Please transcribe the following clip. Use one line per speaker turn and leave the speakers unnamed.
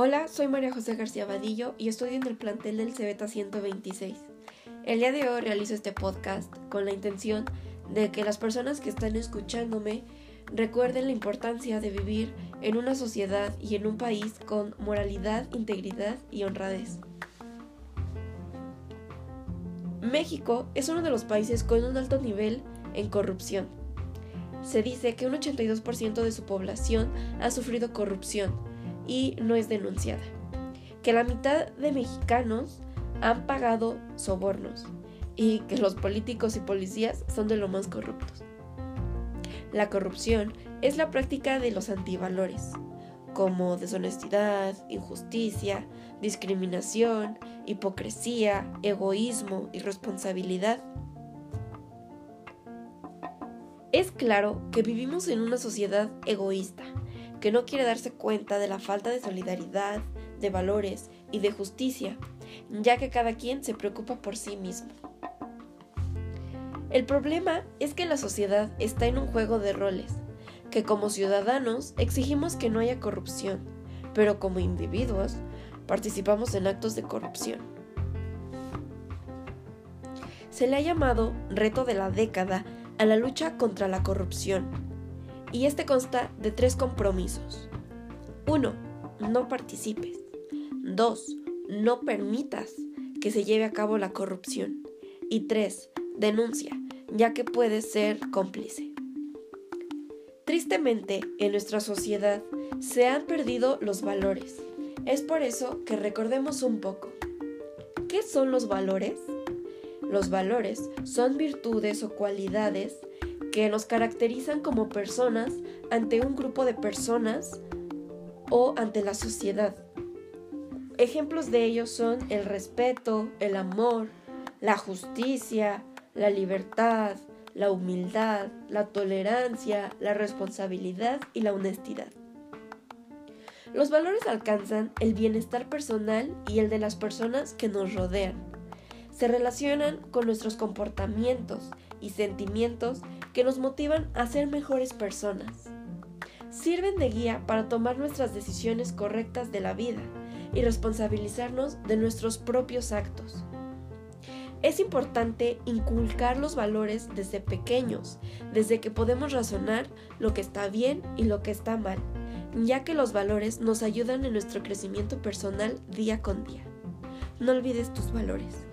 Hola, soy María José García Vadillo y estudio en el plantel del Cebeta 126. El día de hoy realizo este podcast con la intención de que las personas que están escuchándome recuerden la importancia de vivir en una sociedad y en un país con moralidad, integridad y honradez. México es uno de los países con un alto nivel en corrupción. Se dice que un 82% de su población ha sufrido corrupción y no es denunciada. Que la mitad de mexicanos han pagado sobornos y que los políticos y policías son de lo más corruptos. La corrupción es la práctica de los antivalores, como deshonestidad, injusticia, discriminación, hipocresía, egoísmo, irresponsabilidad. Es claro que vivimos en una sociedad egoísta, que no quiere darse cuenta de la falta de solidaridad, de valores y de justicia, ya que cada quien se preocupa por sí mismo. El problema es que la sociedad está en un juego de roles, que como ciudadanos exigimos que no haya corrupción, pero como individuos participamos en actos de corrupción. Se le ha llamado reto de la década a la lucha contra la corrupción y este consta de tres compromisos. 1. No participes. 2. No permitas que se lleve a cabo la corrupción. Y 3. Denuncia, ya que puedes ser cómplice. Tristemente, en nuestra sociedad se han perdido los valores. Es por eso que recordemos un poco. ¿Qué son los valores? Los valores son virtudes o cualidades que nos caracterizan como personas ante un grupo de personas o ante la sociedad. Ejemplos de ellos son el respeto, el amor, la justicia, la libertad, la humildad, la tolerancia, la responsabilidad y la honestidad. Los valores alcanzan el bienestar personal y el de las personas que nos rodean. Se relacionan con nuestros comportamientos y sentimientos que nos motivan a ser mejores personas. Sirven de guía para tomar nuestras decisiones correctas de la vida y responsabilizarnos de nuestros propios actos. Es importante inculcar los valores desde pequeños, desde que podemos razonar lo que está bien y lo que está mal, ya que los valores nos ayudan en nuestro crecimiento personal día con día. No olvides tus valores.